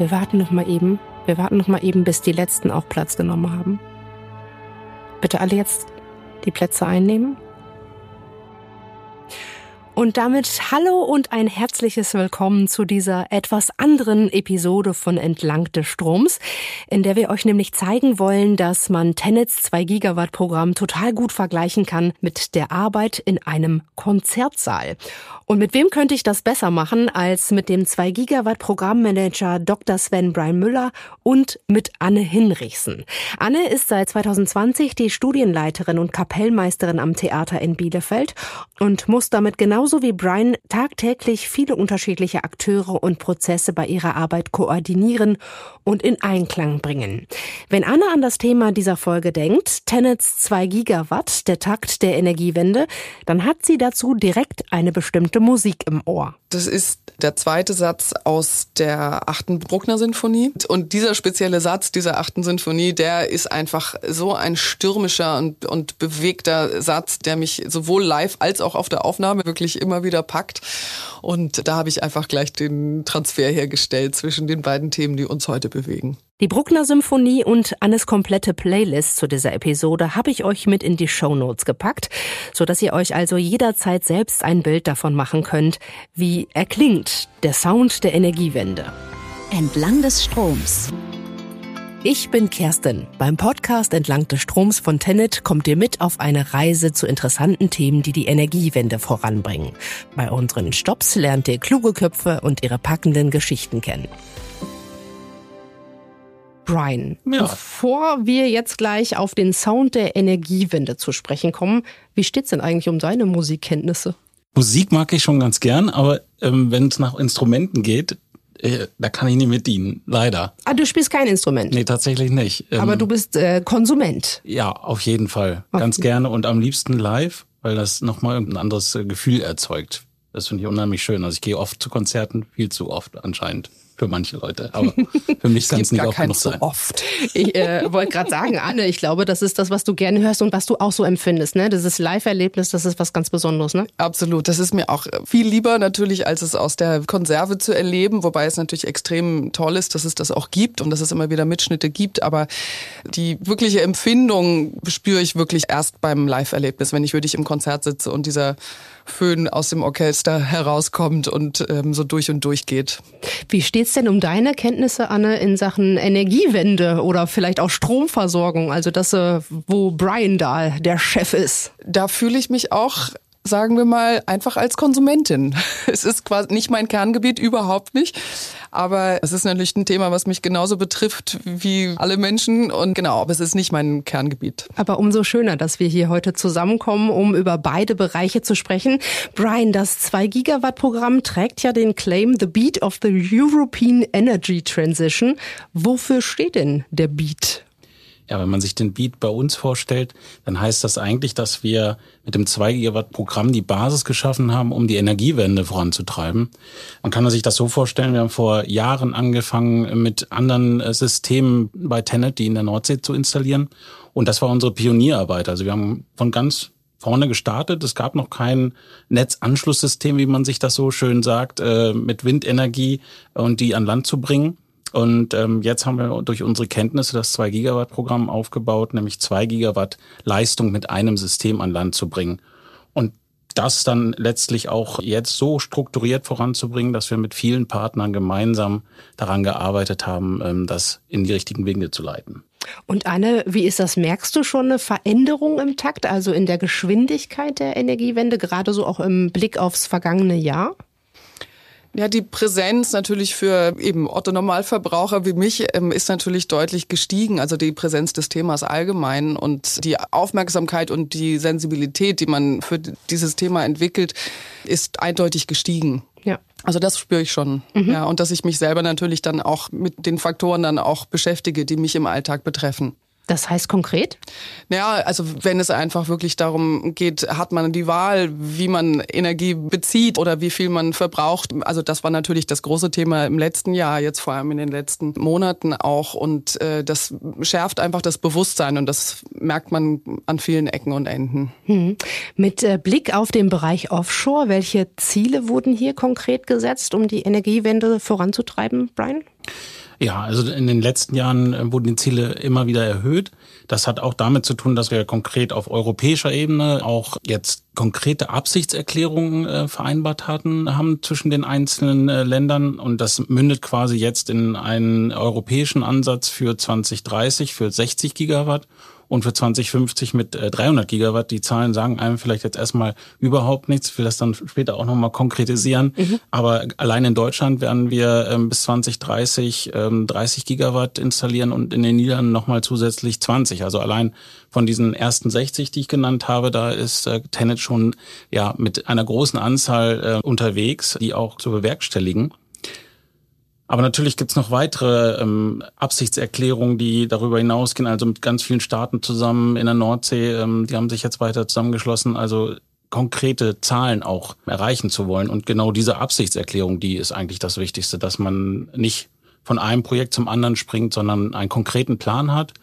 Wir warten noch mal eben. Wir warten noch mal eben, bis die letzten auch Platz genommen haben. Bitte alle jetzt die Plätze einnehmen. Und damit hallo und ein herzliches Willkommen zu dieser etwas anderen Episode von Entlang des Stroms, in der wir euch nämlich zeigen wollen, dass man Tenets 2 Gigawatt Programm total gut vergleichen kann mit der Arbeit in einem Konzertsaal. Und mit wem könnte ich das besser machen als mit dem 2 Gigawatt Programmmanager Dr. Sven Brian Müller und mit Anne Hinrichsen. Anne ist seit 2020 die Studienleiterin und Kapellmeisterin am Theater in Bielefeld und muss damit genauso wie Brian tagtäglich viele unterschiedliche Akteure und Prozesse bei ihrer Arbeit koordinieren und in Einklang bringen. Wenn Anne an das Thema dieser Folge denkt, Tenets 2 Gigawatt, der Takt der Energiewende, dann hat sie dazu direkt eine bestimmte Musik im Ohr. Das ist der zweite Satz aus der achten Bruckner Sinfonie. Und dieser spezielle Satz dieser achten Sinfonie, der ist einfach so ein stürmischer und, und bewegter Satz, der mich sowohl live als auch auf der Aufnahme wirklich immer wieder packt. Und da habe ich einfach gleich den Transfer hergestellt zwischen den beiden Themen, die uns heute bewegen. Die Bruckner Symphonie und Annes komplette Playlist zu dieser Episode habe ich euch mit in die Show Notes gepackt, so dass ihr euch also jederzeit selbst ein Bild davon machen könnt, wie er klingt, der Sound der Energiewende. Entlang des Stroms. Ich bin Kerstin. Beim Podcast Entlang des Stroms von Tenet kommt ihr mit auf eine Reise zu interessanten Themen, die die Energiewende voranbringen. Bei unseren Stops lernt ihr kluge Köpfe und ihre packenden Geschichten kennen. Brian, ja. bevor wir jetzt gleich auf den Sound der Energiewende zu sprechen kommen, wie steht's denn eigentlich um deine Musikkenntnisse? Musik mag ich schon ganz gern, aber ähm, wenn es nach Instrumenten geht, äh, da kann ich nicht mit dienen, leider. Ah, du spielst kein Instrument? Nee, tatsächlich nicht. Ähm, aber du bist äh, Konsument? Ja, auf jeden Fall. Okay. Ganz gerne und am liebsten live, weil das nochmal ein anderes äh, Gefühl erzeugt. Das finde ich unheimlich schön. Also ich gehe oft zu Konzerten, viel zu oft anscheinend für manche Leute. Aber für mich kann es nicht oft genug sein. So oft. Ich äh, wollte gerade sagen, Anne, ich glaube, das ist das, was du gerne hörst und was du auch so empfindest. Ne? Dieses Live-Erlebnis, das ist was ganz Besonderes. Ne? Absolut. Das ist mir auch viel lieber natürlich, als es aus der Konserve zu erleben. Wobei es natürlich extrem toll ist, dass es das auch gibt und dass es immer wieder Mitschnitte gibt. Aber die wirkliche Empfindung spüre ich wirklich erst beim Live-Erlebnis, wenn ich wirklich im Konzert sitze und dieser Föhn aus dem Orchester herauskommt und ähm, so durch und durch geht. Wie steht's denn um deine Kenntnisse, Anne, in Sachen Energiewende oder vielleicht auch Stromversorgung? Also das, äh, wo Brian da der Chef ist. Da fühle ich mich auch sagen wir mal, einfach als Konsumentin. Es ist quasi nicht mein Kerngebiet, überhaupt nicht. Aber es ist natürlich ein Thema, was mich genauso betrifft wie alle Menschen. Und genau, aber es ist nicht mein Kerngebiet. Aber umso schöner, dass wir hier heute zusammenkommen, um über beide Bereiche zu sprechen. Brian, das 2 Gigawatt Programm trägt ja den Claim The Beat of the European Energy Transition. Wofür steht denn der Beat? Ja, wenn man sich den Beat bei uns vorstellt, dann heißt das eigentlich, dass wir mit dem 2 Gigawatt Programm die Basis geschaffen haben, um die Energiewende voranzutreiben. Man kann sich das so vorstellen, wir haben vor Jahren angefangen, mit anderen äh, Systemen bei Tenet, die in der Nordsee zu installieren. Und das war unsere Pionierarbeit. Also wir haben von ganz vorne gestartet. Es gab noch kein Netzanschlusssystem, wie man sich das so schön sagt, äh, mit Windenergie und die an Land zu bringen. Und ähm, jetzt haben wir durch unsere Kenntnisse das 2 Gigawatt Programm aufgebaut, nämlich 2 Gigawatt Leistung mit einem System an Land zu bringen. Und das dann letztlich auch jetzt so strukturiert voranzubringen, dass wir mit vielen Partnern gemeinsam daran gearbeitet haben, ähm, das in die richtigen Wege zu leiten. Und Anne, wie ist das? Merkst du schon eine Veränderung im Takt, also in der Geschwindigkeit der Energiewende, gerade so auch im Blick aufs vergangene Jahr? Ja, die Präsenz natürlich für eben Otto Normalverbraucher wie mich ähm, ist natürlich deutlich gestiegen. Also die Präsenz des Themas allgemein und die Aufmerksamkeit und die Sensibilität, die man für dieses Thema entwickelt, ist eindeutig gestiegen. Ja. Also das spüre ich schon. Mhm. Ja, und dass ich mich selber natürlich dann auch mit den Faktoren dann auch beschäftige, die mich im Alltag betreffen. Das heißt konkret? Ja, also wenn es einfach wirklich darum geht, hat man die Wahl, wie man Energie bezieht oder wie viel man verbraucht. Also das war natürlich das große Thema im letzten Jahr, jetzt vor allem in den letzten Monaten auch. Und äh, das schärft einfach das Bewusstsein und das merkt man an vielen Ecken und Enden. Hm. Mit äh, Blick auf den Bereich Offshore, welche Ziele wurden hier konkret gesetzt, um die Energiewende voranzutreiben, Brian? Ja, also in den letzten Jahren äh, wurden die Ziele immer wieder erhöht. Das hat auch damit zu tun, dass wir konkret auf europäischer Ebene auch jetzt konkrete Absichtserklärungen äh, vereinbart hatten, haben zwischen den einzelnen äh, Ländern. Und das mündet quasi jetzt in einen europäischen Ansatz für 2030 für 60 Gigawatt und für 2050 mit 300 äh, Gigawatt. Die Zahlen sagen einem vielleicht jetzt erstmal überhaupt nichts. Ich will das dann später auch nochmal konkretisieren. Mhm. Aber allein in Deutschland werden wir ähm, bis 2030 ähm, 30 Gigawatt installieren und in den Niederlanden nochmal zusätzlich 20. Also allein von diesen ersten 60, die ich genannt habe, da ist äh, Tenet schon ja mit einer großen Anzahl äh, unterwegs, die auch zu bewerkstelligen. Aber natürlich gibt's noch weitere ähm, Absichtserklärungen, die darüber hinausgehen, also mit ganz vielen Staaten zusammen in der Nordsee, ähm, die haben sich jetzt weiter zusammengeschlossen, also konkrete Zahlen auch erreichen zu wollen. Und genau diese Absichtserklärung, die ist eigentlich das Wichtigste, dass man nicht von einem Projekt zum anderen springt, sondern einen konkreten Plan hat,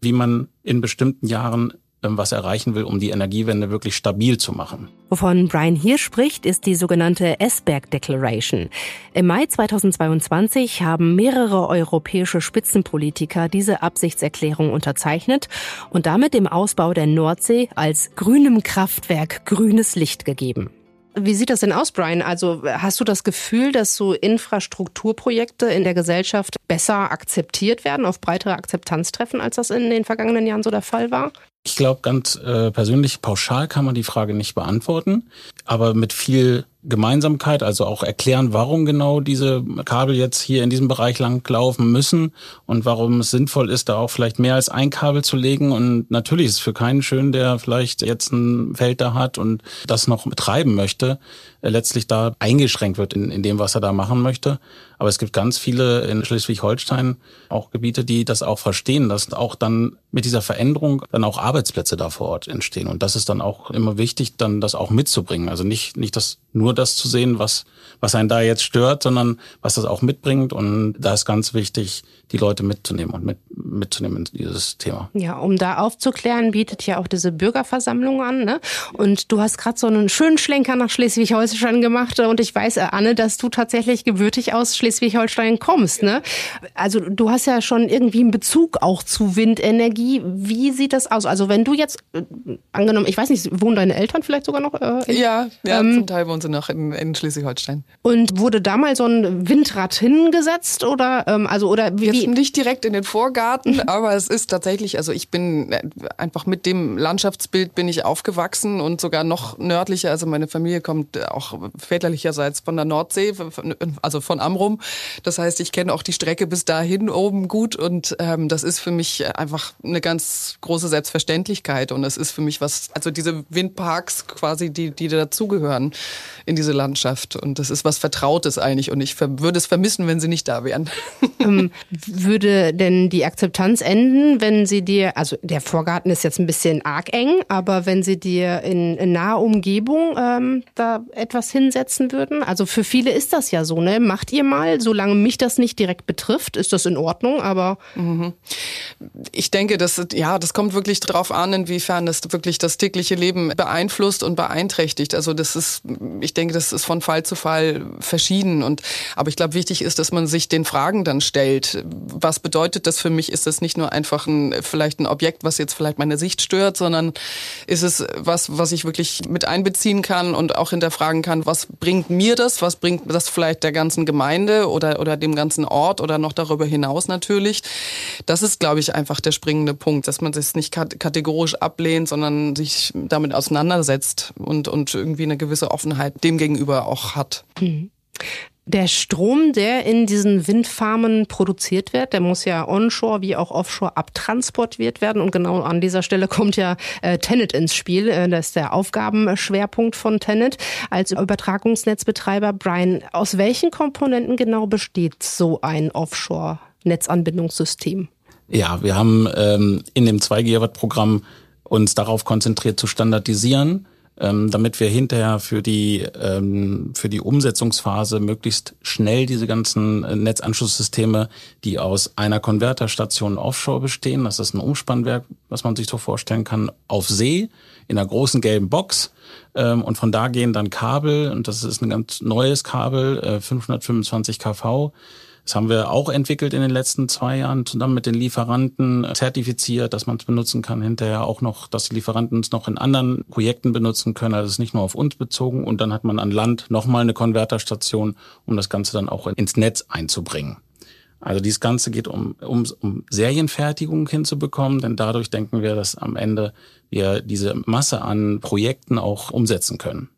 wie man in bestimmten Jahren was erreichen will, um die Energiewende wirklich stabil zu machen. Wovon Brian hier spricht, ist die sogenannte Esberg Declaration. Im Mai 2022 haben mehrere europäische Spitzenpolitiker diese Absichtserklärung unterzeichnet und damit dem Ausbau der Nordsee als grünem Kraftwerk grünes Licht gegeben. Wie sieht das denn aus, Brian? Also hast du das Gefühl, dass so Infrastrukturprojekte in der Gesellschaft besser akzeptiert werden, auf breitere Akzeptanz treffen, als das in den vergangenen Jahren so der Fall war? Ich glaube, ganz äh, persönlich pauschal kann man die Frage nicht beantworten, aber mit viel Gemeinsamkeit, also auch erklären, warum genau diese Kabel jetzt hier in diesem Bereich lang laufen müssen und warum es sinnvoll ist, da auch vielleicht mehr als ein Kabel zu legen. Und natürlich ist es für keinen schön, der vielleicht jetzt ein Feld da hat und das noch betreiben möchte, letztlich da eingeschränkt wird in, in dem, was er da machen möchte. Aber es gibt ganz viele in Schleswig-Holstein auch Gebiete, die das auch verstehen, dass auch dann mit dieser Veränderung dann auch Arbeitsplätze da vor Ort entstehen. Und das ist dann auch immer wichtig, dann das auch mitzubringen. Also nicht, nicht das, nur das zu sehen, was, was einen da jetzt stört, sondern was das auch mitbringt. Und da ist ganz wichtig, die Leute mitzunehmen und mit, mitzunehmen in dieses Thema. Ja, um da aufzuklären, bietet ja auch diese Bürgerversammlung an. Ne? Und du hast gerade so einen schönen Schlenker nach Schleswig-Holstein gemacht. Und ich weiß, äh, Anne, dass du tatsächlich gebürtig aus Schleswig-Holstein kommst. Ne? Also du hast ja schon irgendwie einen Bezug auch zu Windenergie. Wie sieht das aus? Also wenn du jetzt, äh, angenommen, ich weiß nicht, wohnen deine Eltern vielleicht sogar noch? Äh, in, ja, ja ähm, zum Teil wohnen sie noch in, in Schleswig-Holstein. Und wurde da mal so ein Windrad hingesetzt? Oder, ähm, also, oder wie, jetzt nicht direkt in den Vorgarten, mhm. aber es ist tatsächlich, also ich bin äh, einfach mit dem Landschaftsbild bin ich aufgewachsen und sogar noch nördlicher. Also meine Familie kommt auch väterlicherseits von der Nordsee, also von Amrum. Das heißt, ich kenne auch die Strecke bis dahin oben gut und ähm, das ist für mich einfach eine ganz große Selbstverständlichkeit und es ist für mich was, also diese Windparks quasi, die, die dazugehören in diese Landschaft und das ist was Vertrautes eigentlich und ich würde es vermissen, wenn sie nicht da wären. Würde denn die Akzeptanz enden, wenn sie dir, also der Vorgarten ist jetzt ein bisschen arg eng, aber wenn sie dir in, in naher Umgebung ähm, da etwas hinsetzen würden? Also für viele ist das ja so, ne? Macht ihr mal, solange mich das nicht direkt betrifft, ist das in Ordnung, aber. Mhm. Ich denke, das, ja, das kommt wirklich drauf an, inwiefern das wirklich das tägliche Leben beeinflusst und beeinträchtigt. Also das ist, ich denke, das ist von Fall zu Fall verschieden. Und, aber ich glaube, wichtig ist, dass man sich den Fragen dann stellt was bedeutet das für mich? Ist das nicht nur einfach ein, vielleicht ein Objekt, was jetzt vielleicht meine Sicht stört, sondern ist es was, was ich wirklich mit einbeziehen kann und auch hinterfragen kann, was bringt mir das? Was bringt das vielleicht der ganzen Gemeinde oder, oder dem ganzen Ort oder noch darüber hinaus natürlich? Das ist, glaube ich, einfach der springende Punkt, dass man das nicht kategorisch ablehnt, sondern sich damit auseinandersetzt und, und irgendwie eine gewisse Offenheit dem gegenüber auch hat. Mhm. Der Strom, der in diesen Windfarmen produziert wird, der muss ja onshore wie auch offshore abtransportiert werden. Und genau an dieser Stelle kommt ja äh, Tenet ins Spiel. Äh, das ist der Aufgabenschwerpunkt von Tenet als Übertragungsnetzbetreiber. Brian, aus welchen Komponenten genau besteht so ein Offshore-Netzanbindungssystem? Ja, wir haben ähm, in dem 2 Gigawatt Programm uns darauf konzentriert zu standardisieren ähm, damit wir hinterher für die, ähm, für die Umsetzungsphase möglichst schnell diese ganzen äh, Netzanschlusssysteme, die aus einer Konverterstation offshore bestehen, das ist ein Umspannwerk, was man sich so vorstellen kann, auf See in einer großen gelben Box. Ähm, und von da gehen dann Kabel, und das ist ein ganz neues Kabel, äh, 525 kV, Das haben wir auch entwickelt in den letzten zwei Jahren, zusammen mit den Lieferanten zertifiziert, dass man es benutzen kann. Hinterher auch noch, dass die Lieferanten es noch in anderen Projekten benutzen können. Also es ist nicht nur auf uns bezogen. Und dann hat man an Land nochmal eine Konverterstation, um das Ganze dann auch ins Netz einzubringen. Also dieses Ganze geht um, um, um Serienfertigung hinzubekommen, denn dadurch denken wir, dass am Ende wir diese Masse an Projekten auch umsetzen können.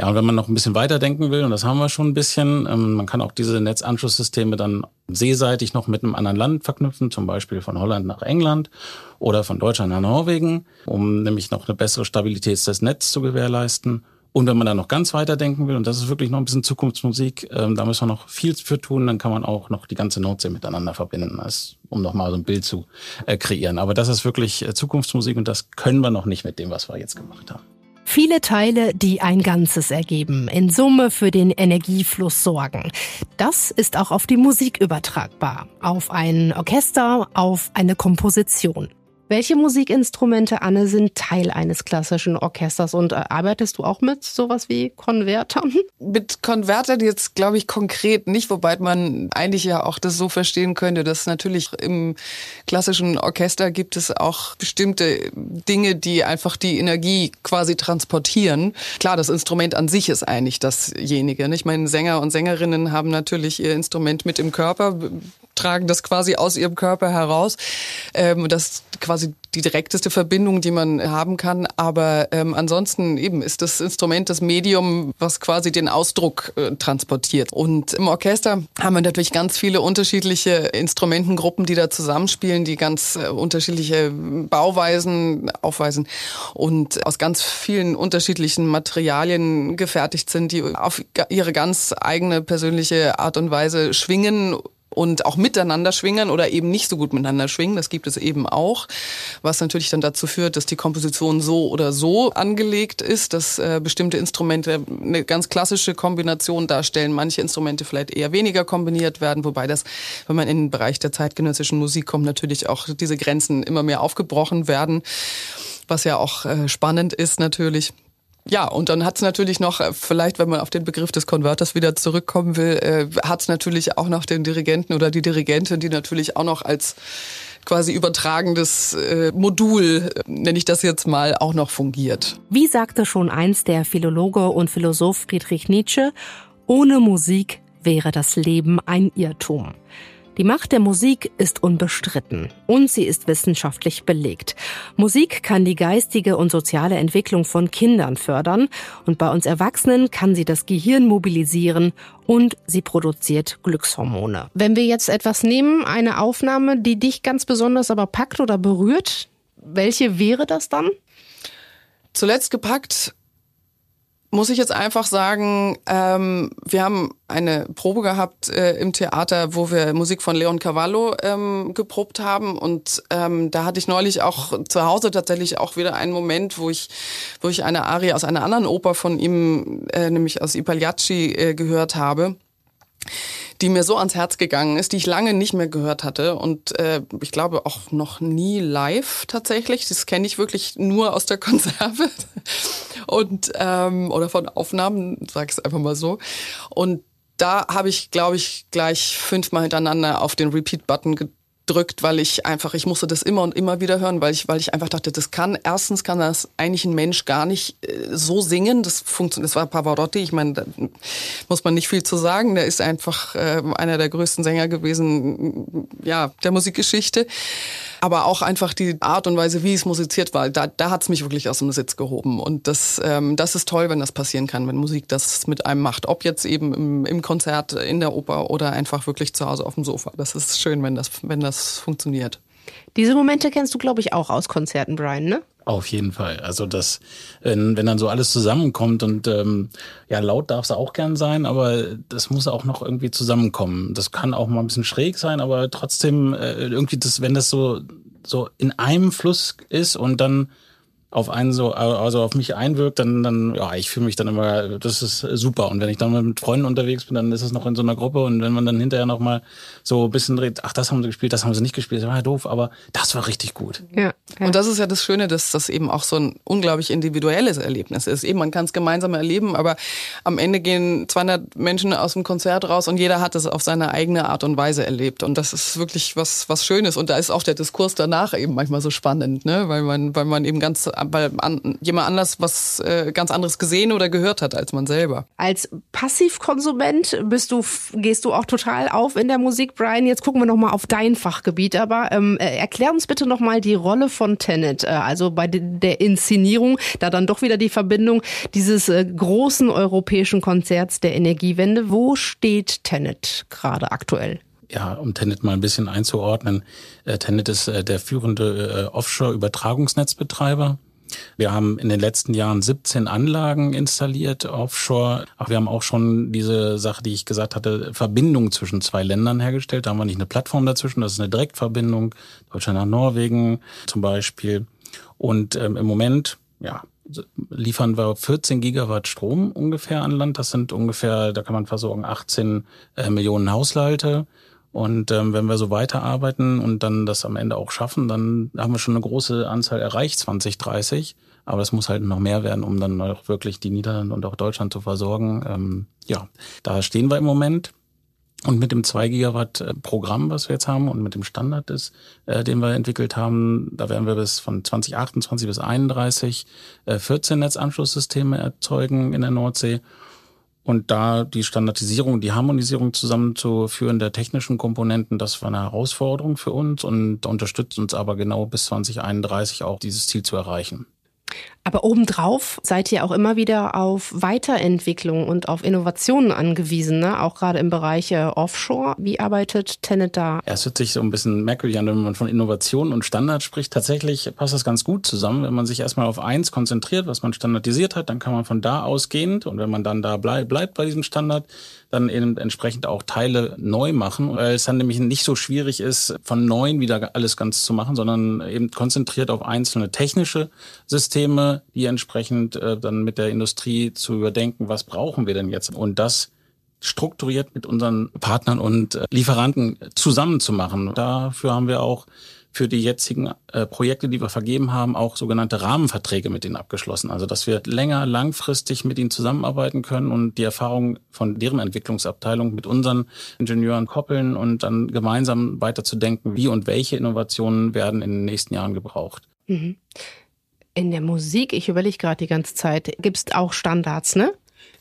Ja, und wenn man noch ein bisschen weiterdenken will, und das haben wir schon ein bisschen, ähm, man kann auch diese Netzanschlusssysteme dann seeseitig noch mit einem anderen Land verknüpfen, zum Beispiel von Holland nach England oder von Deutschland nach Norwegen, um nämlich noch eine bessere Stabilität des Netzes zu gewährleisten. Und wenn man dann noch ganz weiter denken will, und das ist wirklich noch ein bisschen Zukunftsmusik, ähm, da müssen wir noch viel für tun, dann kann man auch noch die ganze Nordsee miteinander verbinden, als, um nochmal so ein Bild zu äh, kreieren. Aber das ist wirklich äh, Zukunftsmusik und das können wir noch nicht mit dem, was wir jetzt gemacht haben. Viele Teile, die ein Ganzes ergeben, in Summe für den Energiefluss sorgen. Das ist auch auf die Musik übertragbar, auf ein Orchester, auf eine Komposition. Welche Musikinstrumente, Anne, sind Teil eines klassischen Orchesters und äh, arbeitest du auch mit sowas wie Konvertern? Mit Konvertern jetzt, glaube ich, konkret nicht, wobei man eigentlich ja auch das so verstehen könnte, dass natürlich im klassischen Orchester gibt es auch bestimmte Dinge, die einfach die Energie quasi transportieren. Klar, das Instrument an sich ist eigentlich dasjenige. Ich meine, Sänger und Sängerinnen haben natürlich ihr Instrument mit im Körper, tragen das quasi aus ihrem Körper heraus. Ähm, das quasi die direkteste Verbindung, die man haben kann. Aber ähm, ansonsten eben ist das Instrument das Medium, was quasi den Ausdruck äh, transportiert. Und im Orchester haben wir natürlich ganz viele unterschiedliche Instrumentengruppen, die da zusammenspielen, die ganz äh, unterschiedliche Bauweisen aufweisen und aus ganz vielen unterschiedlichen Materialien gefertigt sind, die auf ihre ganz eigene persönliche Art und Weise schwingen und auch miteinander schwingen oder eben nicht so gut miteinander schwingen. Das gibt es eben auch, was natürlich dann dazu führt, dass die Komposition so oder so angelegt ist, dass äh, bestimmte Instrumente eine ganz klassische Kombination darstellen, manche Instrumente vielleicht eher weniger kombiniert werden, wobei das, wenn man in den Bereich der zeitgenössischen Musik kommt, natürlich auch diese Grenzen immer mehr aufgebrochen werden, was ja auch äh, spannend ist natürlich. Ja, und dann hat es natürlich noch, äh, vielleicht wenn man auf den Begriff des Konverters wieder zurückkommen will, äh, hat es natürlich auch noch den Dirigenten oder die Dirigentin, die natürlich auch noch als quasi übertragendes äh, Modul, äh, nenne ich das jetzt mal, auch noch fungiert. Wie sagte schon einst der Philologe und Philosoph Friedrich Nietzsche, ohne Musik wäre das Leben ein Irrtum. Die Macht der Musik ist unbestritten und sie ist wissenschaftlich belegt. Musik kann die geistige und soziale Entwicklung von Kindern fördern und bei uns Erwachsenen kann sie das Gehirn mobilisieren und sie produziert Glückshormone. Wenn wir jetzt etwas nehmen, eine Aufnahme, die dich ganz besonders aber packt oder berührt, welche wäre das dann? Zuletzt gepackt muss ich jetzt einfach sagen, ähm, wir haben eine Probe gehabt äh, im Theater, wo wir Musik von Leon Cavallo ähm, geprobt haben. Und ähm, da hatte ich neulich auch zu Hause tatsächlich auch wieder einen Moment, wo ich, wo ich eine Arie aus einer anderen Oper von ihm, äh, nämlich aus I Pagliacci, äh, gehört habe die mir so ans Herz gegangen ist, die ich lange nicht mehr gehört hatte und äh, ich glaube auch noch nie live tatsächlich. Das kenne ich wirklich nur aus der Konserve und ähm, oder von Aufnahmen, sag ich es einfach mal so. Und da habe ich, glaube ich, gleich fünfmal hintereinander auf den Repeat-Button gedrückt drückt, weil ich einfach, ich musste das immer und immer wieder hören, weil ich, weil ich einfach dachte, das kann, erstens kann das eigentlich ein Mensch gar nicht äh, so singen. Das funktioniert, das war Pavarotti, ich meine, da muss man nicht viel zu sagen. Der ist einfach äh, einer der größten Sänger gewesen, ja, der Musikgeschichte aber auch einfach die Art und Weise, wie es musiziert war, da, da hat es mich wirklich aus dem Sitz gehoben. Und das, ähm, das ist toll, wenn das passieren kann, wenn Musik das mit einem macht. Ob jetzt eben im, im Konzert, in der Oper oder einfach wirklich zu Hause auf dem Sofa. Das ist schön, wenn das, wenn das funktioniert. Diese Momente kennst du, glaube ich, auch aus Konzerten, Brian, ne? Auf jeden Fall. Also das, wenn, wenn dann so alles zusammenkommt und ähm, ja, laut darf es auch gern sein, aber das muss auch noch irgendwie zusammenkommen. Das kann auch mal ein bisschen schräg sein, aber trotzdem äh, irgendwie das, wenn das so so in einem Fluss ist und dann auf einen so, also auf mich einwirkt, dann, dann, ja, ich fühle mich dann immer, das ist super. Und wenn ich dann mal mit Freunden unterwegs bin, dann ist es noch in so einer Gruppe und wenn man dann hinterher noch mal so ein bisschen dreht, ach, das haben sie gespielt, das haben sie nicht gespielt, das war ja doof, aber das war richtig gut. Ja, ja. Und das ist ja das Schöne, dass das eben auch so ein unglaublich individuelles Erlebnis ist. Eben, man kann es gemeinsam erleben, aber am Ende gehen 200 Menschen aus dem Konzert raus und jeder hat es auf seine eigene Art und Weise erlebt. Und das ist wirklich was, was Schönes. Und da ist auch der Diskurs danach eben manchmal so spannend, ne? weil man, weil man eben ganz weil an, jemand anders was äh, ganz anderes gesehen oder gehört hat als man selber. Als Passivkonsument bist du, gehst du auch total auf in der Musik, Brian. Jetzt gucken wir noch mal auf dein Fachgebiet. Aber ähm, äh, erklär uns bitte noch mal die Rolle von Tenet, äh, also bei de der Inszenierung, da dann doch wieder die Verbindung dieses äh, großen europäischen Konzerts der Energiewende. Wo steht Tenet gerade aktuell? ja, um Tenet mal ein bisschen einzuordnen, äh, Tenet ist äh, der führende Offshore-Übertragungsnetzbetreiber. Wir haben in den letzten Jahren 17 Anlagen installiert offshore. Ach, wir haben auch schon diese Sache, die ich gesagt hatte, Verbindung zwischen zwei Ländern hergestellt. Da haben wir nicht eine Plattform dazwischen, das ist eine Direktverbindung. Deutschland nach Norwegen zum Beispiel. Und ähm, im Moment, ja, liefern wir 14 Gigawatt Strom ungefähr an Land. Das sind ungefähr, da kann man versorgen, 18 äh, Millionen Haushalte. Und ähm, wenn wir so weiterarbeiten und dann das am Ende auch schaffen, dann haben wir schon eine große Anzahl erreicht, 2030. Aber es muss halt noch mehr werden, um dann auch wirklich die Niederlande und auch Deutschland zu versorgen. Ähm, ja, da stehen wir im Moment. Und mit dem 2 Gigawatt äh, Programm, was wir jetzt haben und mit dem Standard ist, äh, den wir entwickelt haben, da werden wir bis von 2028 bis 31 äh, 14 Netzanschlusssysteme erzeugen in der Nordsee und da die Standardisierung, die Harmonisierung zusammenzuführen der technischen Komponenten, das war eine Herausforderung für uns und unterstützt uns aber genau bis 2031 auch dieses Ziel zu erreichen. Aber obendrauf seid ihr auch immer wieder auf Weiterentwicklung und auf Innovationen angewiesen, ne? auch gerade im Bereich Offshore. Wie arbeitet Tenet da? Ja, es hört sich so ein bisschen merkwürdig an, wenn man von Innovation und Standard spricht. Tatsächlich passt das ganz gut zusammen. Wenn man sich erstmal auf eins konzentriert, was man standardisiert hat, dann kann man von da ausgehend und wenn man dann da bleib, bleibt bei diesem Standard, dann eben entsprechend auch Teile neu machen, weil es dann nämlich nicht so schwierig ist, von neuen wieder alles ganz zu machen, sondern eben konzentriert auf einzelne technische Systeme, die entsprechend äh, dann mit der Industrie zu überdenken, was brauchen wir denn jetzt? Und das strukturiert mit unseren Partnern und äh, Lieferanten zusammenzumachen. Dafür haben wir auch für die jetzigen äh, Projekte, die wir vergeben haben, auch sogenannte Rahmenverträge mit ihnen abgeschlossen. Also dass wir länger, langfristig mit ihnen zusammenarbeiten können und die Erfahrung von deren Entwicklungsabteilung mit unseren Ingenieuren koppeln und dann gemeinsam weiterzudenken, wie und welche Innovationen werden in den nächsten Jahren gebraucht. Mhm. In der Musik, ich überlege gerade die ganze Zeit, gibt es auch Standards, ne?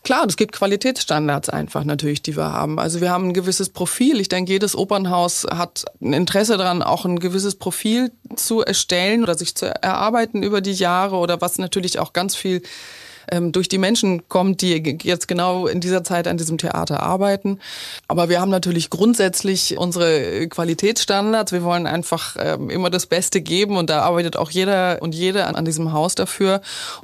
Klar, es gibt Qualitätsstandards einfach natürlich, die wir haben. Also wir haben ein gewisses Profil. Ich denke, jedes Opernhaus hat ein Interesse daran, auch ein gewisses Profil zu erstellen oder sich zu erarbeiten über die Jahre oder was natürlich auch ganz viel ähm, durch die Menschen kommt, die jetzt genau in dieser Zeit an diesem Theater arbeiten. Aber wir haben natürlich grundsätzlich unsere Qualitätsstandards. Wir wollen einfach ähm, immer das Beste geben und da arbeitet auch jeder und jede an, an diesem Haus dafür.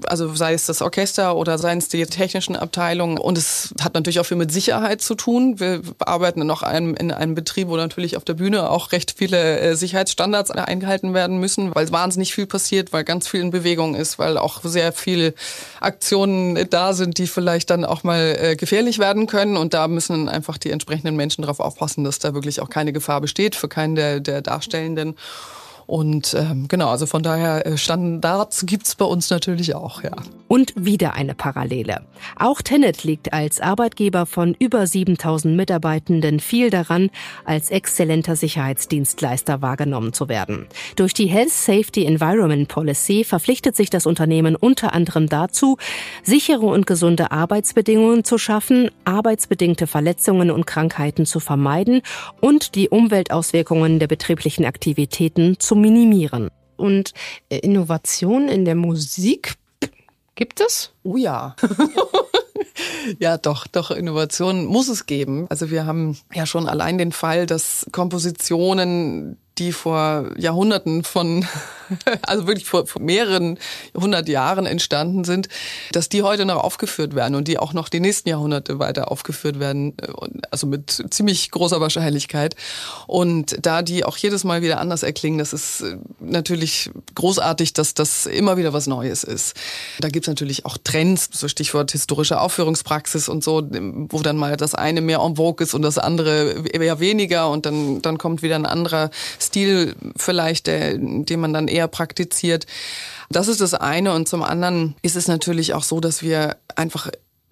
Also sei es das Orchester oder seien es die technischen Abteilungen. Und es hat natürlich auch viel mit Sicherheit zu tun. Wir arbeiten noch einem, in einem Betrieb, wo natürlich auf der Bühne auch recht viele äh, Sicherheitsstandards eingehalten werden müssen, weil wahnsinnig viel passiert, weil ganz viel in Bewegung ist, weil auch sehr viel Aktion Situationen da sind, die vielleicht dann auch mal äh, gefährlich werden können. Und da müssen einfach die entsprechenden Menschen darauf aufpassen, dass da wirklich auch keine Gefahr besteht für keinen der, der Darstellenden. Und ähm, genau, also von daher äh, Standards gibt's bei uns natürlich auch, ja. Und wieder eine Parallele. Auch Tenet liegt als Arbeitgeber von über 7000 Mitarbeitenden viel daran, als exzellenter Sicherheitsdienstleister wahrgenommen zu werden. Durch die Health Safety Environment Policy verpflichtet sich das Unternehmen unter anderem dazu, sichere und gesunde Arbeitsbedingungen zu schaffen, arbeitsbedingte Verletzungen und Krankheiten zu vermeiden und die Umweltauswirkungen der betrieblichen Aktivitäten zu minimieren. Und äh, Innovation in der Musik gibt es? Oh ja. ja, doch, doch, Innovation muss es geben. Also wir haben ja schon allein den Fall, dass Kompositionen, die vor Jahrhunderten von also wirklich vor, vor mehreren hundert Jahren entstanden sind, dass die heute noch aufgeführt werden und die auch noch die nächsten Jahrhunderte weiter aufgeführt werden, äh, also mit ziemlich großer Wahrscheinlichkeit. Und da die auch jedes Mal wieder anders erklingen, das ist äh, natürlich großartig, dass das immer wieder was Neues ist. Da gibt's natürlich auch Trends, so Stichwort historische Aufführungspraxis und so, wo dann mal das eine mehr en vogue ist und das andere eher weniger und dann, dann kommt wieder ein anderer Stil vielleicht, der, den man dann eher praktiziert. Das ist das eine. Und zum anderen ist es natürlich auch so, dass wir einfach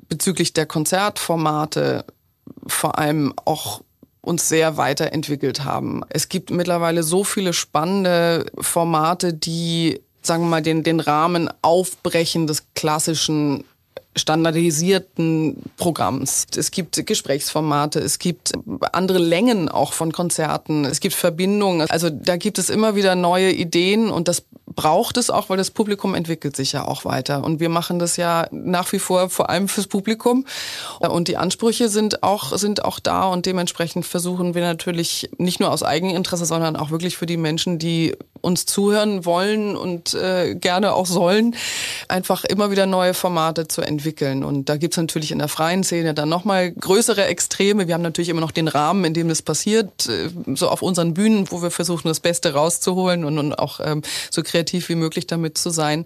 bezüglich der Konzertformate vor allem auch uns sehr weiterentwickelt haben. Es gibt mittlerweile so viele spannende Formate, die, sagen wir mal, den, den Rahmen aufbrechen des klassischen standardisierten Programms. Es gibt Gesprächsformate, es gibt andere Längen auch von Konzerten, es gibt Verbindungen. Also da gibt es immer wieder neue Ideen und das braucht es auch, weil das Publikum entwickelt sich ja auch weiter. Und wir machen das ja nach wie vor vor allem fürs Publikum. Und die Ansprüche sind auch, sind auch da und dementsprechend versuchen wir natürlich nicht nur aus Eigeninteresse, sondern auch wirklich für die Menschen, die uns zuhören wollen und äh, gerne auch sollen, einfach immer wieder neue Formate zu entwickeln. Und da gibt's natürlich in der freien Szene dann nochmal größere Extreme. Wir haben natürlich immer noch den Rahmen, in dem das passiert, äh, so auf unseren Bühnen, wo wir versuchen, das Beste rauszuholen und, und auch ähm, so kreativ wie möglich damit zu sein.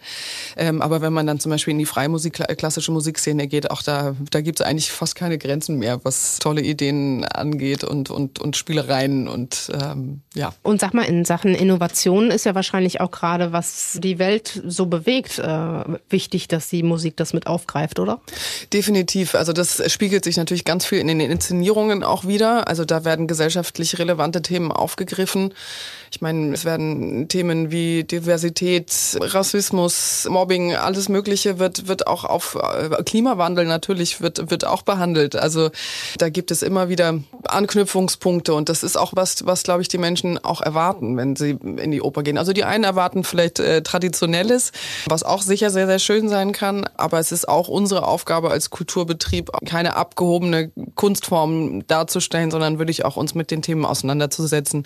Ähm, aber wenn man dann zum Beispiel in die Freimusik, klassische Musikszene geht, auch da, da gibt's eigentlich fast keine Grenzen mehr, was tolle Ideen angeht und, und, und Spielereien und ähm, ja. Und sag mal, in Sachen Innovation ist ja wahrscheinlich auch gerade, was die Welt so bewegt, äh, wichtig, dass die Musik das mit aufgreift, oder? Definitiv. Also das spiegelt sich natürlich ganz viel in den Inszenierungen auch wieder. Also da werden gesellschaftlich relevante Themen aufgegriffen. Ich meine, es werden Themen wie Diversität, Rassismus, Mobbing, alles Mögliche wird, wird auch auf äh, Klimawandel natürlich wird, wird auch behandelt. Also da gibt es immer wieder Anknüpfungspunkte und das ist auch was, was glaube ich die Menschen auch erwarten, wenn sie in die Oper gehen. Also die einen erwarten vielleicht äh, Traditionelles, was auch sicher sehr, sehr schön sein kann, aber es ist auch unsere Aufgabe als Kulturbetrieb, keine abgehobene Kunstform darzustellen, sondern wirklich auch uns mit den Themen auseinanderzusetzen,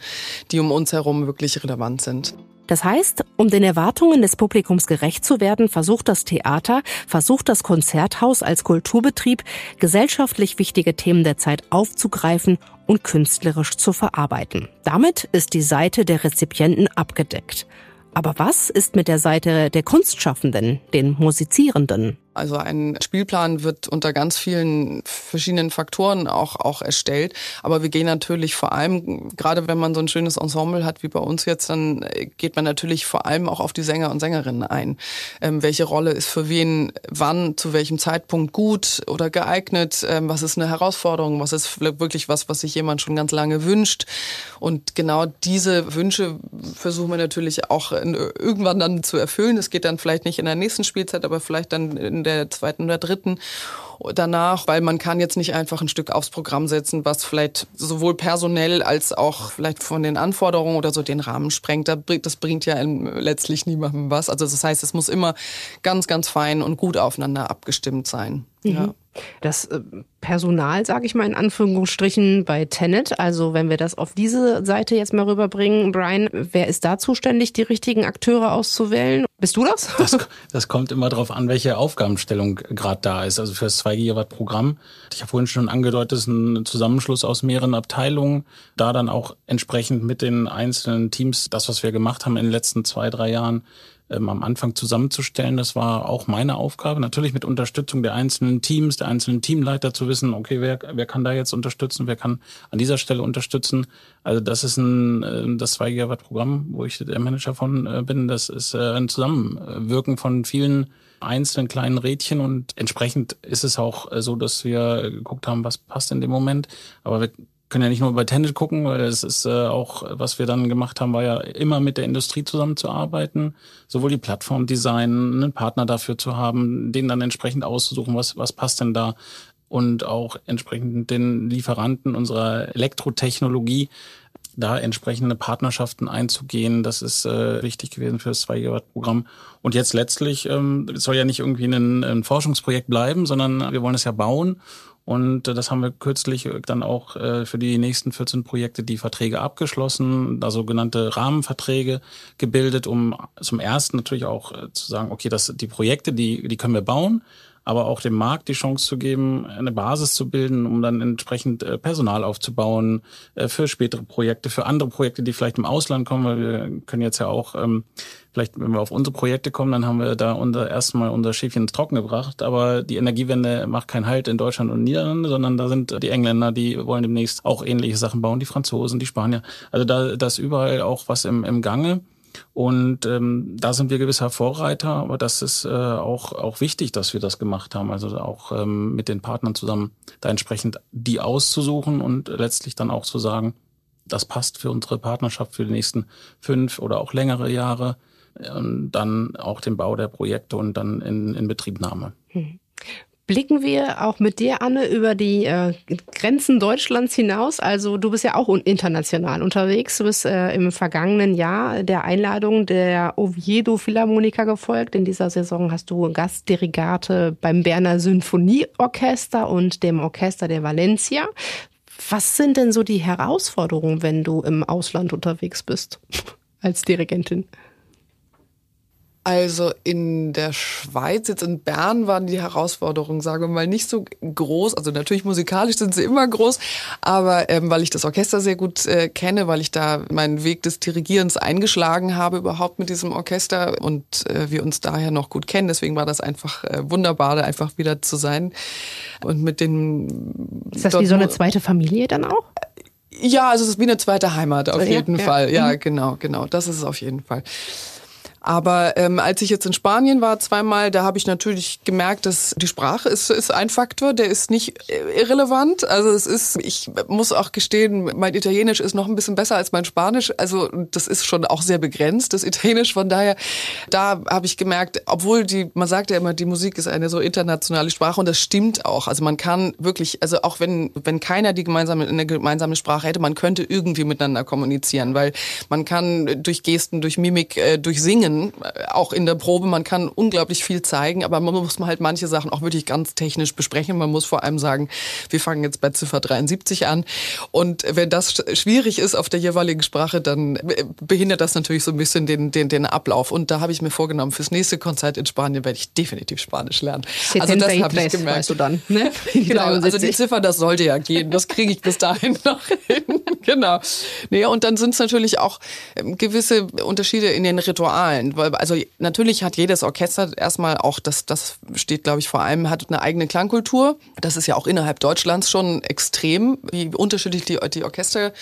die um uns herum herum wirklich relevant sind. Das heißt, um den Erwartungen des Publikums gerecht zu werden, versucht das Theater, versucht das Konzerthaus als Kulturbetrieb, gesellschaftlich wichtige Themen der Zeit aufzugreifen und künstlerisch zu verarbeiten. Damit ist die Seite der Rezipienten abgedeckt. Aber was ist mit der Seite der Kunstschaffenden, den Musizierenden? Also ein Spielplan wird unter ganz vielen verschiedenen Faktoren auch, auch erstellt. Aber wir gehen natürlich vor allem, gerade wenn man so ein schönes Ensemble hat wie bei uns jetzt, dann geht man natürlich vor allem auch auf die Sänger und Sängerinnen ein. Ähm, welche Rolle ist für wen, wann, zu welchem Zeitpunkt gut oder geeignet? Ähm, was ist eine Herausforderung? Was ist wirklich was, was sich jemand schon ganz lange wünscht? Und genau diese Wünsche versuchen wir natürlich auch irgendwann dann zu erfüllen. Es geht dann vielleicht nicht in der nächsten Spielzeit, aber vielleicht dann in der zweiten oder dritten danach, weil man kann jetzt nicht einfach ein Stück aufs Programm setzen, was vielleicht sowohl personell als auch vielleicht von den Anforderungen oder so den Rahmen sprengt. Das bringt ja letztlich niemandem was. Also das heißt, es muss immer ganz, ganz fein und gut aufeinander abgestimmt sein. Mhm. Ja. Das äh, Personal, sage ich mal in Anführungsstrichen, bei Tenet, also wenn wir das auf diese Seite jetzt mal rüberbringen, Brian, wer ist da zuständig, die richtigen Akteure auszuwählen? Bist du das? Das, das kommt immer darauf an, welche Aufgabenstellung gerade da ist. Also für das 2 Gigawatt Programm, ich habe vorhin schon angedeutet, ist ein Zusammenschluss aus mehreren Abteilungen, da dann auch entsprechend mit den einzelnen Teams, das, was wir gemacht haben in den letzten zwei, drei Jahren, ähm, am Anfang zusammenzustellen. Das war auch meine Aufgabe. Natürlich mit Unterstützung der einzelnen Teams, der einzelnen Teamleiter zu wissen, okay, wer, wer kann da jetzt unterstützen, wer kann an dieser Stelle unterstützen. Also das ist ein, äh, das 2 Gigawatt Programm, wo ich der Manager von äh, bin. Das ist äh, ein Zusammenwirken von vielen einzelnen kleinen Rädchen und entsprechend ist es auch so, dass wir geguckt haben, was passt in dem Moment. Aber wir können ja nicht nur bei Tennis gucken, weil das ist äh, auch, was wir dann gemacht haben, war ja immer mit der Industrie zusammenzuarbeiten, sowohl die Plattformdesign, einen Partner dafür zu haben, den dann entsprechend auszusuchen, was, was passt denn da und auch entsprechend den Lieferanten unserer Elektrotechnologie da entsprechende Partnerschaften einzugehen. Das ist äh, wichtig gewesen für das 2 Gigawatt Programm. Und jetzt letztlich ähm, es soll ja nicht irgendwie ein, ein Forschungsprojekt bleiben, sondern wir wollen es ja bauen. Und äh, das haben wir kürzlich äh, dann auch äh, für die nächsten 14 Projekte die Verträge abgeschlossen, da sogenannte Rahmenverträge gebildet, um zum ersten natürlich auch zu sagen, okay, das, die Projekte, die, die können wir bauen aber auch dem Markt die Chance zu geben, eine Basis zu bilden, um dann entsprechend Personal aufzubauen für spätere Projekte, für andere Projekte, die vielleicht im Ausland kommen, weil wir können jetzt ja auch, ähm, vielleicht wenn wir auf unsere Projekte kommen, dann haben wir da unser erstmal unser Schäfchen ins Trocken gebracht, aber die Energiewende macht keinen Halt in Deutschland und Niederlande, sondern da sind die Engländer, die wollen demnächst auch ähnliche Sachen bauen, die Franzosen, die Spanier. Also da, da ist überall auch was im, im Gange. Und ähm, da sind wir gewisser Vorreiter, aber das ist äh, auch, auch wichtig, dass wir das gemacht haben. Also auch ähm, mit den Partnern zusammen da entsprechend die auszusuchen und letztlich dann auch zu sagen, das passt für unsere Partnerschaft für die nächsten fünf oder auch längere Jahre. Und dann auch den Bau der Projekte und dann in, in Betriebnahme. Hm blicken wir auch mit dir, Anne, über die äh, Grenzen Deutschlands hinaus. Also du bist ja auch international unterwegs. Du bist äh, im vergangenen Jahr der Einladung der Oviedo Philharmoniker gefolgt. In dieser Saison hast du Gastdirigate beim Berner Sinfonieorchester und dem Orchester der Valencia. Was sind denn so die Herausforderungen, wenn du im Ausland unterwegs bist als Dirigentin? Also in der Schweiz, jetzt in Bern, waren die Herausforderungen, sagen wir mal, nicht so groß. Also natürlich musikalisch sind sie immer groß, aber ähm, weil ich das Orchester sehr gut äh, kenne, weil ich da meinen Weg des Dirigierens eingeschlagen habe überhaupt mit diesem Orchester und äh, wir uns daher noch gut kennen. Deswegen war das einfach äh, wunderbar, da einfach wieder zu sein. Und mit den... Ist das wie so eine zweite Familie dann auch? Ja, also es ist wie eine zweite Heimat auf ja, jeden ja. Fall. Ja, mhm. genau, genau. Das ist es auf jeden Fall. Aber ähm, als ich jetzt in Spanien war zweimal, da habe ich natürlich gemerkt, dass die Sprache ist, ist ein Faktor, der ist nicht irrelevant. Also es ist, ich muss auch gestehen, mein Italienisch ist noch ein bisschen besser als mein Spanisch. Also das ist schon auch sehr begrenzt, das Italienisch. Von daher, da habe ich gemerkt, obwohl die, man sagt ja immer, die Musik ist eine so internationale Sprache und das stimmt auch. Also man kann wirklich, also auch wenn, wenn keiner die gemeinsame, eine gemeinsame Sprache hätte, man könnte irgendwie miteinander kommunizieren, weil man kann durch Gesten, durch Mimik, äh, durch Singen Übungen, äh, auch in der Probe. Man kann unglaublich viel zeigen, aber man muss halt manche Sachen auch wirklich ganz technisch besprechen. Man muss vor allem sagen, wir fangen jetzt bei Ziffer 73 an. Und wenn das schwierig ist auf der jeweiligen Sprache, dann äh, behindert das natürlich so ein bisschen den, den, den Ablauf. Und da habe ich mir vorgenommen, fürs nächste Konzert in Spanien werde ich definitiv Spanisch lernen. Also das habe ich gemerkt. Weißt du dann, ne? genau, also die Ziffer, das sollte ja gehen. Das kriege ich bis dahin noch hin. genau. Nee, und dann sind es natürlich auch ähm, gewisse Unterschiede in den Ritualen Weil, also natürlich hat jedes Orchester erstmal auch, das, das steht, glaube ich, vor allem, hat eine eigene Klangkultur. Das ist ja auch innerhalb Deutschlands schon extrem, wie unterschiedlich die, die Orchester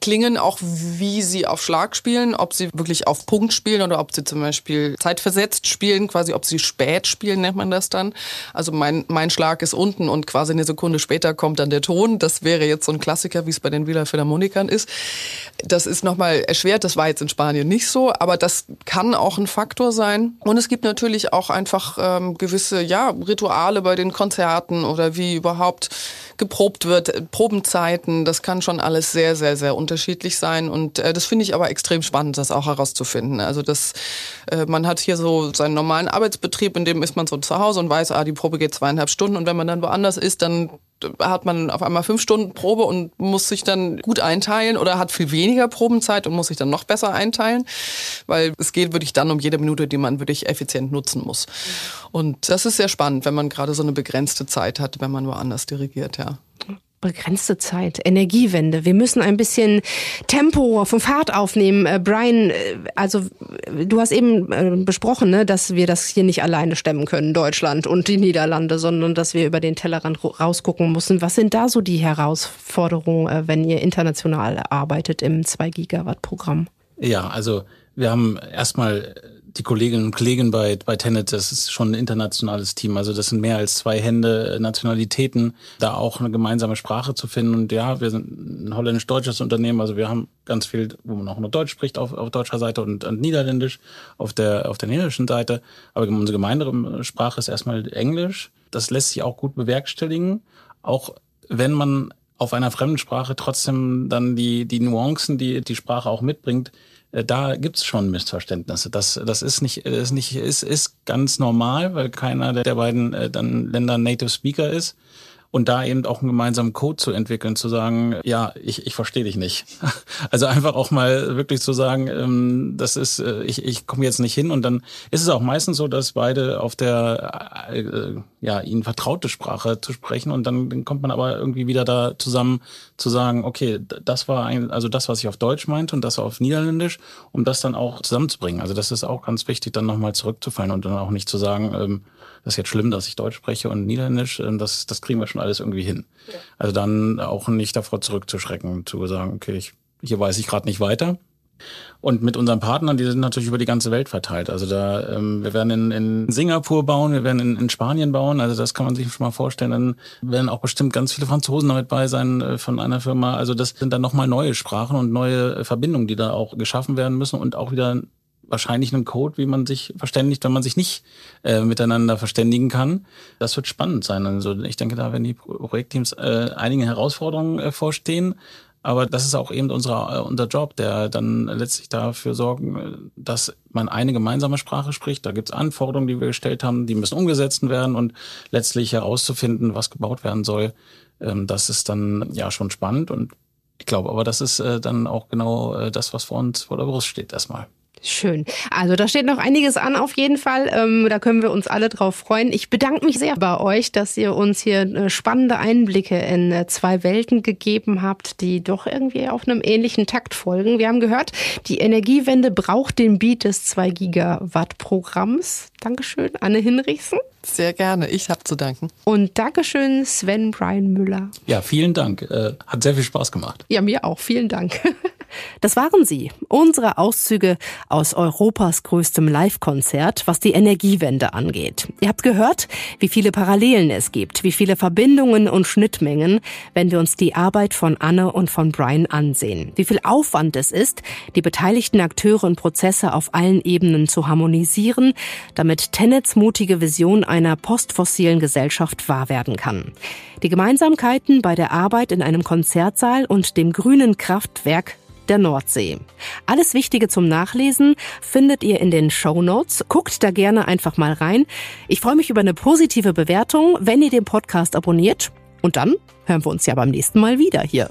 klingen, auch wie sie auf Schlag spielen, ob sie wirklich auf Punkt spielen oder ob sie zum Beispiel zeitversetzt spielen, quasi ob sie spät spielen, nennt man das dann. Also mein, mein Schlag ist unten und quasi eine Sekunde später kommt dann der Ton. Das wäre jetzt so ein Klassiker, wie es bei den Wieler Philharmonikern ist. Das ist nochmal erschwert, das war jetzt in Spanien nicht so, aber das kann auch ein Faktor sein. Und es gibt natürlich auch einfach ähm, gewisse ja, Rituale bei den Konzerten oder wie überhaupt geprobt wird, Probenzeiten, das kann schon alles sehr, sehr, sehr unterschiedlich sein. Und äh, das finde ich aber extrem spannend, das auch herauszufinden. Also das, äh, man hat hier so seinen normalen Arbeitsbetrieb, in dem ist man so zu Hause und weiß, ah, die Probe geht zweieinhalb Stunden und wenn man dann woanders ist, dann hat man auf einmal fünf Stunden Probe und muss sich dann gut einteilen oder hat viel weniger Probenzeit und muss sich dann noch besser einteilen, weil es geht wirklich dann um jede Minute, die man wirklich effizient nutzen muss. Und das ist sehr spannend, wenn man gerade so eine begrenzte Zeit hat, wenn man woanders dirigiert, ja begrenzte Zeit, Energiewende. Wir müssen ein bisschen Tempo von Fahrt aufnehmen. Äh, Brian, äh, also du hast eben äh, besprochen, ne, dass wir das hier nicht alleine stemmen können, Deutschland und die Niederlande, sondern dass wir über den Tellerrand rausgucken müssen. Was sind da so die Herausforderungen, wenn ihr international arbeitet im 2 Gigawatt Programm? Ja, also wir haben erstmal die Kolleginnen und Kollegen bei, bei Tenet, das ist schon ein internationales Team. Also das sind mehr als zwei Hände äh, Nationalitäten, da auch eine gemeinsame Sprache zu finden. Und ja, wir sind ein holländisch-deutsches Unternehmen, also wir haben ganz viel, wo man auch nur Deutsch spricht auf, auf deutscher Seite und, und Niederländisch auf der, auf der niederländischen Seite. Aber unsere gemeinsame Sprache ist erstmal Englisch. Das lässt sich auch gut bewerkstelligen. Auch wenn man auf einer fremden Sprache trotzdem dann die, die Nuancen, die die Sprache auch mitbringt, da gibt's schon Missverständnisse. Das, das ist nicht, ist nicht, ist, ist ganz normal, weil keiner der beiden äh, dann Länder Native Speaker ist. Und da eben auch einen gemeinsamen Code zu entwickeln, zu sagen, ja, ich, ich verstehe dich nicht. Also einfach auch mal wirklich zu sagen, ähm, das ist, äh, ich, ich komme jetzt nicht hin und dann ist es auch meistens so, dass beide auf der äh, äh, ja ihnen vertraute Sprache zu sprechen und dann, kommt man aber irgendwie wieder da zusammen zu sagen, okay, das war ein, also das, was ich auf Deutsch meinte und das auf Niederländisch, um das dann auch zusammenzubringen. Also das ist auch ganz wichtig, dann nochmal zurückzufallen und dann auch nicht zu sagen, ähm, das ist jetzt schlimm, dass ich Deutsch spreche und Niederländisch, ähm, das, das kriegen wir schon alles irgendwie hin. Ja. Also dann auch nicht davor zurückzuschrecken, zu sagen, okay, ich, hier weiß ich gerade nicht weiter. Und mit unseren Partnern, die sind natürlich über die ganze Welt verteilt. Also da, ähm, wir werden in, in Singapur bauen, wir werden in, in Spanien bauen. Also das kann man sich schon mal vorstellen. Dann werden auch bestimmt ganz viele Franzosen damit bei sein äh, von einer Firma. Also das sind dann nochmal neue Sprachen und neue äh, Verbindungen, die da auch geschaffen werden müssen und auch wieder wahrscheinlich einen Code, wie man sich verständigt, wenn man sich nicht äh, miteinander verständigen kann. Das wird spannend sein. Also ich denke, da werden die Projektteams äh, einige Herausforderungen äh, vorstehen. Aber das ist auch eben unser, äh, unser Job, der dann letztlich dafür sorgen, äh, dass man eine gemeinsame Sprache spricht. Da gibt es Anforderungen, die wir gestellt haben, die müssen umgesetzt werden und letztlich herauszufinden, was gebaut werden soll. Ähm, das ist dann ja schon spannend und ich glaube aber, das ist äh, dann auch genau das, was vor uns vor der Brust steht erstmal. Schön. Also da steht noch einiges an auf jeden Fall. Ähm, da können wir uns alle drauf freuen. Ich bedanke mich sehr bei euch, dass ihr uns hier äh, spannende Einblicke in äh, zwei Welten gegeben habt, die doch irgendwie auf einem ähnlichen Takt folgen. Wir haben gehört, die Energiewende braucht den Beat des 2 Gigawatt Programms. Dankeschön, Anne Hinrichsen. Sehr gerne, ich habe zu danken. Und Dankeschön, Sven Brian Müller. Ja, vielen Dank. Äh, hat sehr viel Spaß gemacht. Ja, mir auch. Vielen Dank. Das waren sie, unsere Auszüge aus Europas größtem Live-Konzert, was die Energiewende angeht. Ihr habt gehört, wie viele Parallelen es gibt, wie viele Verbindungen und Schnittmengen, wenn wir uns die Arbeit von Anne und von Brian ansehen. Wie viel Aufwand es ist, die beteiligten Akteure und Prozesse auf allen Ebenen zu harmonisieren, damit Tennets mutige Vision einer postfossilen Gesellschaft wahr werden kann. Die Gemeinsamkeiten bei der Arbeit in einem Konzertsaal und dem grünen Kraftwerk der Nordsee. Alles Wichtige zum Nachlesen findet ihr in den Show Notes. Guckt da gerne einfach mal rein. Ich freue mich über eine positive Bewertung, wenn ihr den Podcast abonniert. Und dann hören wir uns ja beim nächsten Mal wieder hier.